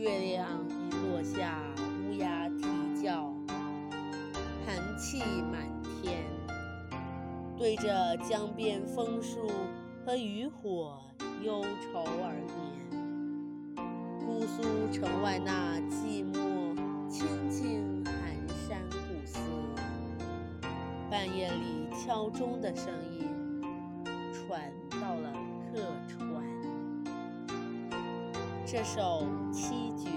月亮已落下，乌鸦啼叫，寒气满天。对着江边枫树和渔火忧愁而眠。姑苏城外那寂寞清静寒山古寺，半夜里敲钟的声音这首七绝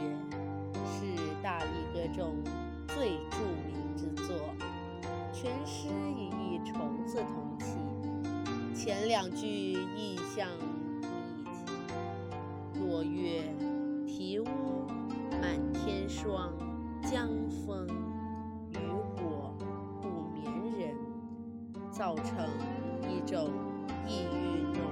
是大力歌中最著名之作，全诗以一虫字同起，前两句意象密集。落月、啼乌、满天霜、江枫、渔火、不眠人，造成一种异域浓郁的审美意境。